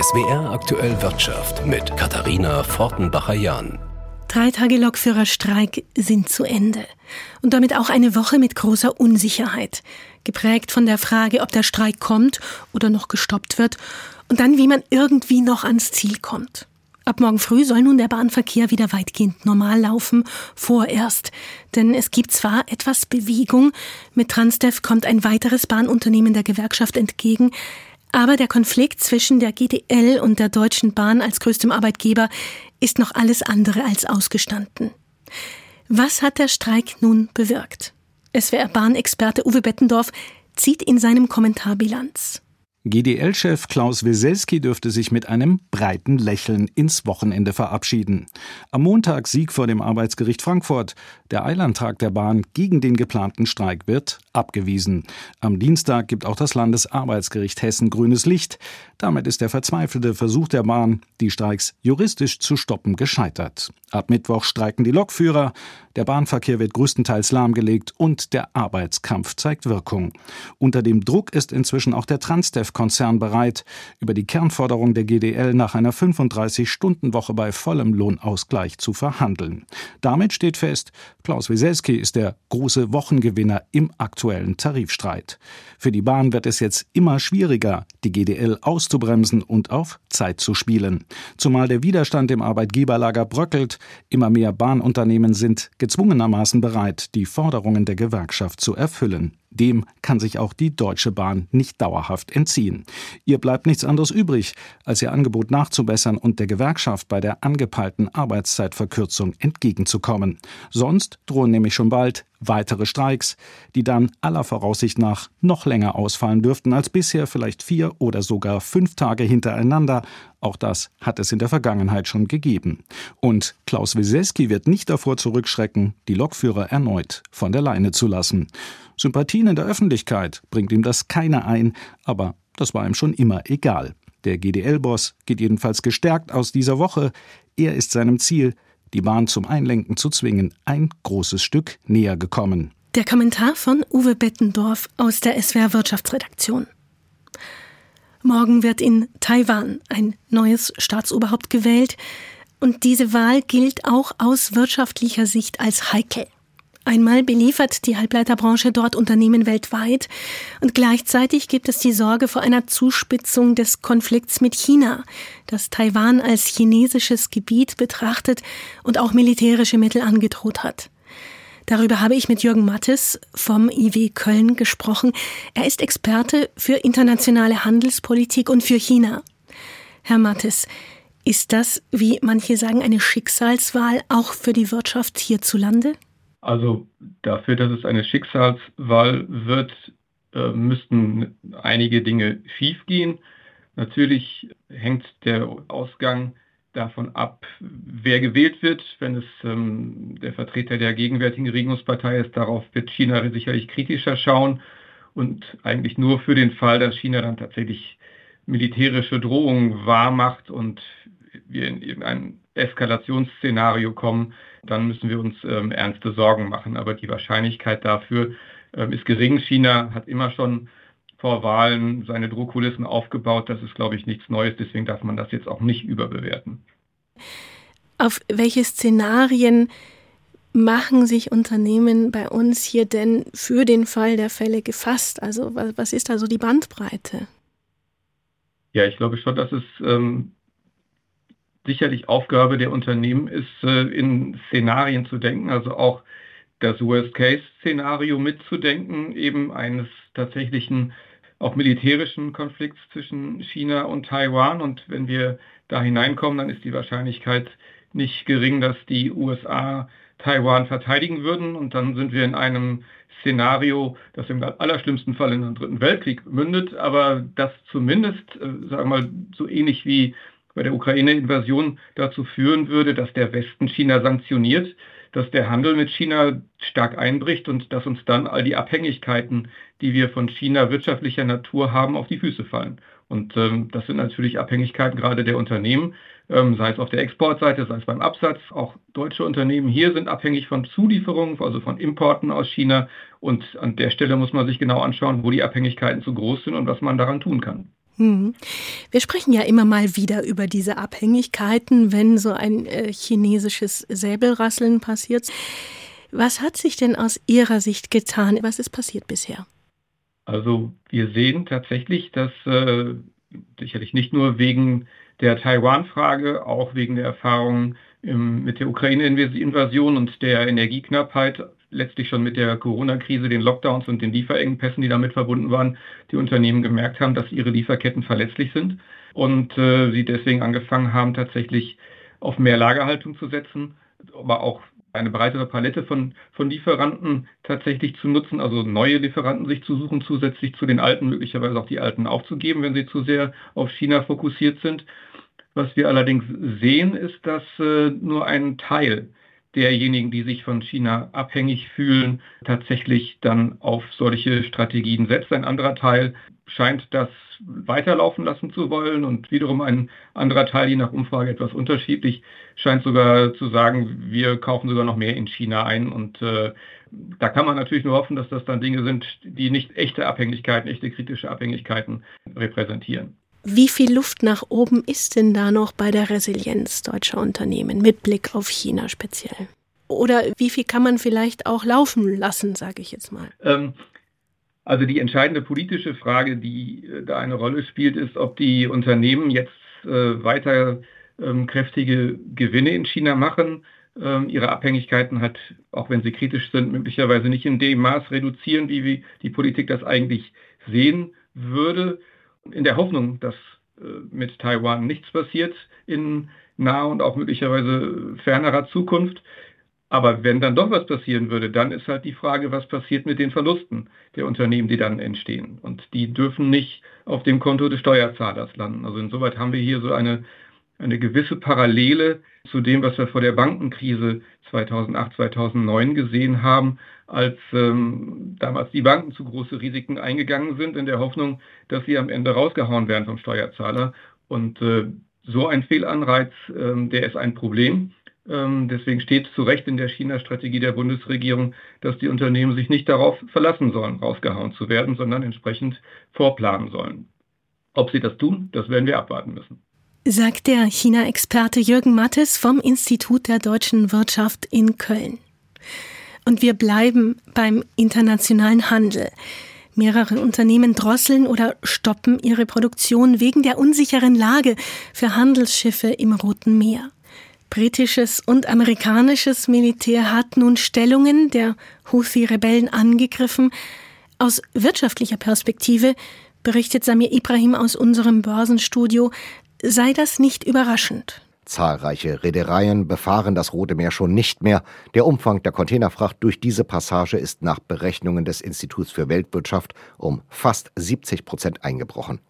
SWR aktuell Wirtschaft mit Katharina Fortenbacher-Jahn. Drei Tage Lokführerstreik sind zu Ende. Und damit auch eine Woche mit großer Unsicherheit. Geprägt von der Frage, ob der Streik kommt oder noch gestoppt wird. Und dann, wie man irgendwie noch ans Ziel kommt. Ab morgen früh soll nun der Bahnverkehr wieder weitgehend normal laufen, vorerst. Denn es gibt zwar etwas Bewegung, mit Transdev kommt ein weiteres Bahnunternehmen der Gewerkschaft entgegen, aber der Konflikt zwischen der GDL und der Deutschen Bahn als größtem Arbeitgeber ist noch alles andere als ausgestanden. Was hat der Streik nun bewirkt? SWR-Bahnexperte Uwe Bettendorf zieht in seinem Kommentar Bilanz. GDL-Chef Klaus Weselski dürfte sich mit einem breiten Lächeln ins Wochenende verabschieden. Am Montag Sieg vor dem Arbeitsgericht Frankfurt. Der Eilantrag der Bahn gegen den geplanten Streik wird abgewiesen. Am Dienstag gibt auch das Landesarbeitsgericht Hessen grünes Licht. Damit ist der verzweifelte Versuch der Bahn, die Streiks juristisch zu stoppen, gescheitert. Ab Mittwoch streiken die Lokführer, der Bahnverkehr wird größtenteils lahmgelegt und der Arbeitskampf zeigt Wirkung. Unter dem Druck ist inzwischen auch der Transdev-Konzern bereit, über die Kernforderung der GDL nach einer 35-Stunden-Woche bei vollem Lohnausgleich zu verhandeln. Damit steht fest, Klaus Wieselski ist der große Wochengewinner im aktuellen Tarifstreit. Für die Bahn wird es jetzt immer schwieriger, die GDL auszubremsen und auf Zeit zu spielen. Zumal der Widerstand im Arbeitgeberlager bröckelt, immer mehr Bahnunternehmen sind gezwungenermaßen bereit, die Forderungen der Gewerkschaft zu erfüllen. Dem kann sich auch die Deutsche Bahn nicht dauerhaft entziehen. Ihr bleibt nichts anderes übrig, als ihr Angebot nachzubessern und der Gewerkschaft bei der angepeilten Arbeitszeitverkürzung entgegenzukommen. Sonst drohen nämlich schon bald weitere Streiks, die dann aller Voraussicht nach noch länger ausfallen dürften als bisher, vielleicht vier oder sogar fünf Tage hintereinander. Auch das hat es in der Vergangenheit schon gegeben. Und Klaus Wieselski wird nicht davor zurückschrecken, die Lokführer erneut von der Leine zu lassen. Sympathien in der Öffentlichkeit bringt ihm das keiner ein, aber das war ihm schon immer egal. Der GDL-Boss geht jedenfalls gestärkt aus dieser Woche. Er ist seinem Ziel, die Bahn zum Einlenken zu zwingen, ein großes Stück näher gekommen. Der Kommentar von Uwe Bettendorf aus der SWR Wirtschaftsredaktion. Morgen wird in Taiwan ein neues Staatsoberhaupt gewählt und diese Wahl gilt auch aus wirtschaftlicher Sicht als heikel. Einmal beliefert die Halbleiterbranche dort Unternehmen weltweit und gleichzeitig gibt es die Sorge vor einer Zuspitzung des Konflikts mit China, das Taiwan als chinesisches Gebiet betrachtet und auch militärische Mittel angedroht hat. Darüber habe ich mit Jürgen Mattes vom IW Köln gesprochen. Er ist Experte für internationale Handelspolitik und für China. Herr Mattes, ist das, wie manche sagen, eine Schicksalswahl auch für die Wirtschaft hierzulande? Also dafür, dass es eine Schicksalswahl wird, äh, müssten einige Dinge schiefgehen. Natürlich hängt der Ausgang davon ab, wer gewählt wird. Wenn es ähm, der Vertreter der gegenwärtigen Regierungspartei ist, darauf wird China sicherlich kritischer schauen und eigentlich nur für den Fall, dass China dann tatsächlich militärische Drohungen wahrmacht und wir in irgendein Eskalationsszenario kommen, dann müssen wir uns ähm, ernste Sorgen machen. Aber die Wahrscheinlichkeit dafür ähm, ist gering. China hat immer schon vor Wahlen seine Druckkulissen aufgebaut. Das ist, glaube ich, nichts Neues. Deswegen darf man das jetzt auch nicht überbewerten. Auf welche Szenarien machen sich Unternehmen bei uns hier denn für den Fall der Fälle gefasst? Also was, was ist da so die Bandbreite? Ja, ich glaube schon, dass es ähm, sicherlich Aufgabe der Unternehmen ist, äh, in Szenarien zu denken, also auch das Worst-Case-Szenario mitzudenken, eben eines tatsächlichen auch militärischen Konflikts zwischen China und Taiwan. Und wenn wir da hineinkommen, dann ist die Wahrscheinlichkeit nicht gering, dass die USA Taiwan verteidigen würden. Und dann sind wir in einem Szenario, das im allerschlimmsten Fall in einen dritten Weltkrieg mündet, aber das zumindest, äh, sagen wir mal, so ähnlich wie bei der Ukraine-Invasion dazu führen würde, dass der Westen China sanktioniert, dass der Handel mit China stark einbricht und dass uns dann all die Abhängigkeiten, die wir von China wirtschaftlicher Natur haben, auf die Füße fallen. Und ähm, das sind natürlich Abhängigkeiten gerade der Unternehmen, ähm, sei es auf der Exportseite, sei es beim Absatz. Auch deutsche Unternehmen hier sind abhängig von Zulieferungen, also von Importen aus China. Und an der Stelle muss man sich genau anschauen, wo die Abhängigkeiten zu groß sind und was man daran tun kann. Hm. Wir sprechen ja immer mal wieder über diese Abhängigkeiten, wenn so ein äh, chinesisches Säbelrasseln passiert. Was hat sich denn aus Ihrer Sicht getan? Was ist passiert bisher? Also wir sehen tatsächlich, dass äh, sicherlich nicht nur wegen der Taiwan-Frage, auch wegen der Erfahrungen mit der Ukraine-Invasion und der Energieknappheit, letztlich schon mit der Corona-Krise, den Lockdowns und den Lieferengpässen, die damit verbunden waren, die Unternehmen gemerkt haben, dass ihre Lieferketten verletzlich sind und äh, sie deswegen angefangen haben, tatsächlich auf mehr Lagerhaltung zu setzen, aber auch eine breitere Palette von, von Lieferanten tatsächlich zu nutzen, also neue Lieferanten sich zu suchen, zusätzlich zu den alten, möglicherweise auch die alten aufzugeben, wenn sie zu sehr auf China fokussiert sind. Was wir allerdings sehen, ist, dass äh, nur ein Teil derjenigen, die sich von China abhängig fühlen, tatsächlich dann auf solche Strategien setzt. Ein anderer Teil scheint das weiterlaufen lassen zu wollen und wiederum ein anderer Teil, je nach Umfrage etwas unterschiedlich, scheint sogar zu sagen, wir kaufen sogar noch mehr in China ein und äh, da kann man natürlich nur hoffen, dass das dann Dinge sind, die nicht echte Abhängigkeiten, echte kritische Abhängigkeiten repräsentieren. Wie viel Luft nach oben ist denn da noch bei der Resilienz deutscher Unternehmen mit Blick auf China speziell? Oder wie viel kann man vielleicht auch laufen lassen, sage ich jetzt mal? Ähm, also die entscheidende politische Frage, die äh, da eine Rolle spielt, ist, ob die Unternehmen jetzt äh, weiter ähm, kräftige Gewinne in China machen, ähm, ihre Abhängigkeiten hat, auch wenn sie kritisch sind, möglicherweise nicht in dem Maß reduzieren, wie, wie die Politik das eigentlich sehen würde, in der Hoffnung, dass äh, mit Taiwan nichts passiert in naher und auch möglicherweise fernerer Zukunft. Aber wenn dann doch was passieren würde, dann ist halt die Frage, was passiert mit den Verlusten der Unternehmen, die dann entstehen. Und die dürfen nicht auf dem Konto des Steuerzahlers landen. Also insoweit haben wir hier so eine, eine gewisse Parallele zu dem, was wir vor der Bankenkrise 2008, 2009 gesehen haben, als ähm, damals die Banken zu große Risiken eingegangen sind, in der Hoffnung, dass sie am Ende rausgehauen werden vom Steuerzahler. Und äh, so ein Fehlanreiz, ähm, der ist ein Problem. Ähm, deswegen steht zu Recht in der China-Strategie der Bundesregierung, dass die Unternehmen sich nicht darauf verlassen sollen, rausgehauen zu werden, sondern entsprechend vorplanen sollen. Ob sie das tun, das werden wir abwarten müssen. Sagt der China-Experte Jürgen Mattes vom Institut der deutschen Wirtschaft in Köln. Und wir bleiben beim internationalen Handel. Mehrere Unternehmen drosseln oder stoppen ihre Produktion wegen der unsicheren Lage für Handelsschiffe im Roten Meer. Britisches und amerikanisches Militär hat nun Stellungen der Houthi-Rebellen angegriffen. Aus wirtschaftlicher Perspektive, berichtet Samir Ibrahim aus unserem Börsenstudio, sei das nicht überraschend. Zahlreiche Reedereien befahren das Rote Meer schon nicht mehr. Der Umfang der Containerfracht durch diese Passage ist nach Berechnungen des Instituts für Weltwirtschaft um fast 70 Prozent eingebrochen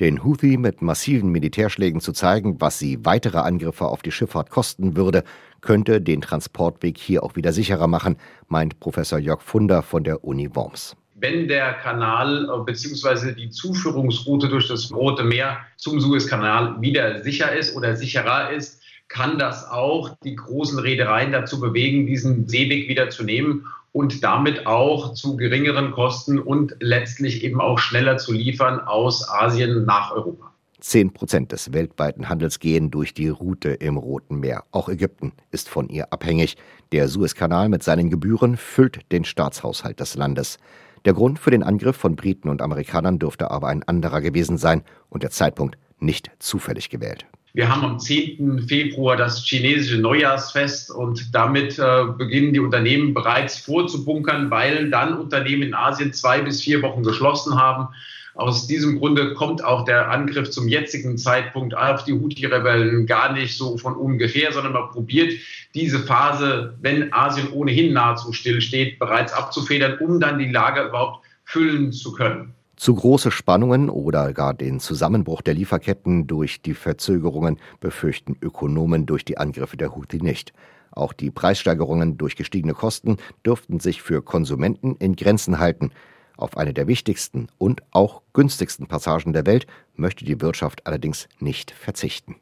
den Houthi mit massiven Militärschlägen zu zeigen, was sie weitere Angriffe auf die Schifffahrt kosten würde, könnte den Transportweg hier auch wieder sicherer machen, meint Professor Jörg Funder von der Uni Worms. Wenn der Kanal äh, bzw. die Zuführungsroute durch das Rote Meer zum Suezkanal wieder sicher ist oder sicherer ist, kann das auch die großen Reedereien dazu bewegen, diesen Seeweg wieder zu nehmen und damit auch zu geringeren Kosten und letztlich eben auch schneller zu liefern aus Asien nach Europa. Zehn Prozent des weltweiten Handels gehen durch die Route im Roten Meer. Auch Ägypten ist von ihr abhängig. Der Suezkanal mit seinen Gebühren füllt den Staatshaushalt des Landes. Der Grund für den Angriff von Briten und Amerikanern dürfte aber ein anderer gewesen sein und der Zeitpunkt nicht zufällig gewählt. Wir haben am 10. Februar das chinesische Neujahrsfest und damit äh, beginnen die Unternehmen bereits vorzubunkern, weil dann Unternehmen in Asien zwei bis vier Wochen geschlossen haben. Aus diesem Grunde kommt auch der Angriff zum jetzigen Zeitpunkt auf die Houthi-Rebellen gar nicht so von ungefähr, sondern man probiert diese Phase, wenn Asien ohnehin nahezu still steht, bereits abzufedern, um dann die Lager überhaupt füllen zu können. Zu große Spannungen oder gar den Zusammenbruch der Lieferketten durch die Verzögerungen befürchten Ökonomen durch die Angriffe der Houthi nicht. Auch die Preissteigerungen durch gestiegene Kosten dürften sich für Konsumenten in Grenzen halten. Auf eine der wichtigsten und auch günstigsten Passagen der Welt möchte die Wirtschaft allerdings nicht verzichten.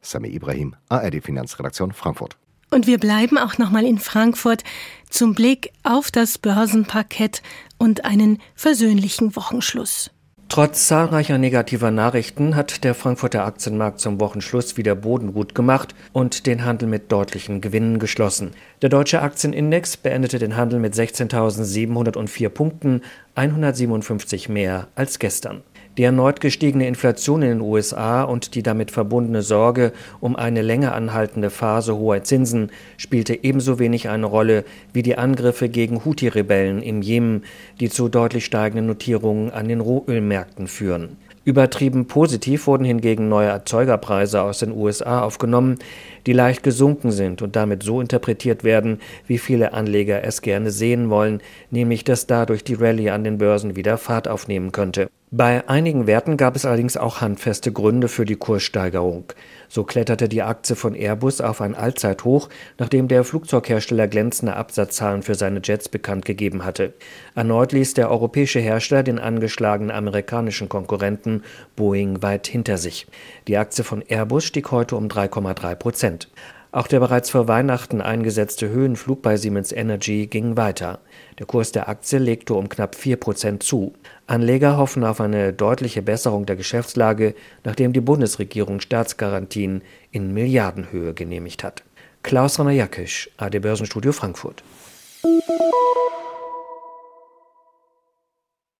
Sami Ibrahim, ARD Finanzredaktion Frankfurt. Und wir bleiben auch nochmal in Frankfurt zum Blick auf das Börsenparkett und einen versöhnlichen Wochenschluss. Trotz zahlreicher negativer Nachrichten hat der Frankfurter Aktienmarkt zum Wochenschluss wieder Boden gut gemacht und den Handel mit deutlichen Gewinnen geschlossen. Der deutsche Aktienindex beendete den Handel mit 16.704 Punkten, 157 mehr als gestern. Die erneut gestiegene Inflation in den USA und die damit verbundene Sorge um eine länger anhaltende Phase hoher Zinsen spielte ebenso wenig eine Rolle wie die Angriffe gegen Houthi-Rebellen im Jemen, die zu deutlich steigenden Notierungen an den Rohölmärkten führen. Übertrieben positiv wurden hingegen neue Erzeugerpreise aus den USA aufgenommen, die leicht gesunken sind und damit so interpretiert werden, wie viele Anleger es gerne sehen wollen, nämlich dass dadurch die Rallye an den Börsen wieder Fahrt aufnehmen könnte. Bei einigen Werten gab es allerdings auch handfeste Gründe für die Kurssteigerung. So kletterte die Aktie von Airbus auf ein Allzeithoch, nachdem der Flugzeughersteller glänzende Absatzzahlen für seine Jets bekannt gegeben hatte. Erneut ließ der europäische Hersteller den angeschlagenen amerikanischen Konkurrenten Boeing weit hinter sich. Die Aktie von Airbus stieg heute um 3,3 Prozent. Auch der bereits vor Weihnachten eingesetzte Höhenflug bei Siemens Energy ging weiter. Der Kurs der Aktie legte um knapp 4 Prozent zu. Anleger hoffen auf eine deutliche Besserung der Geschäftslage, nachdem die Bundesregierung Staatsgarantien in Milliardenhöhe genehmigt hat. Klaus Rainer Jackisch, AD Börsenstudio Frankfurt.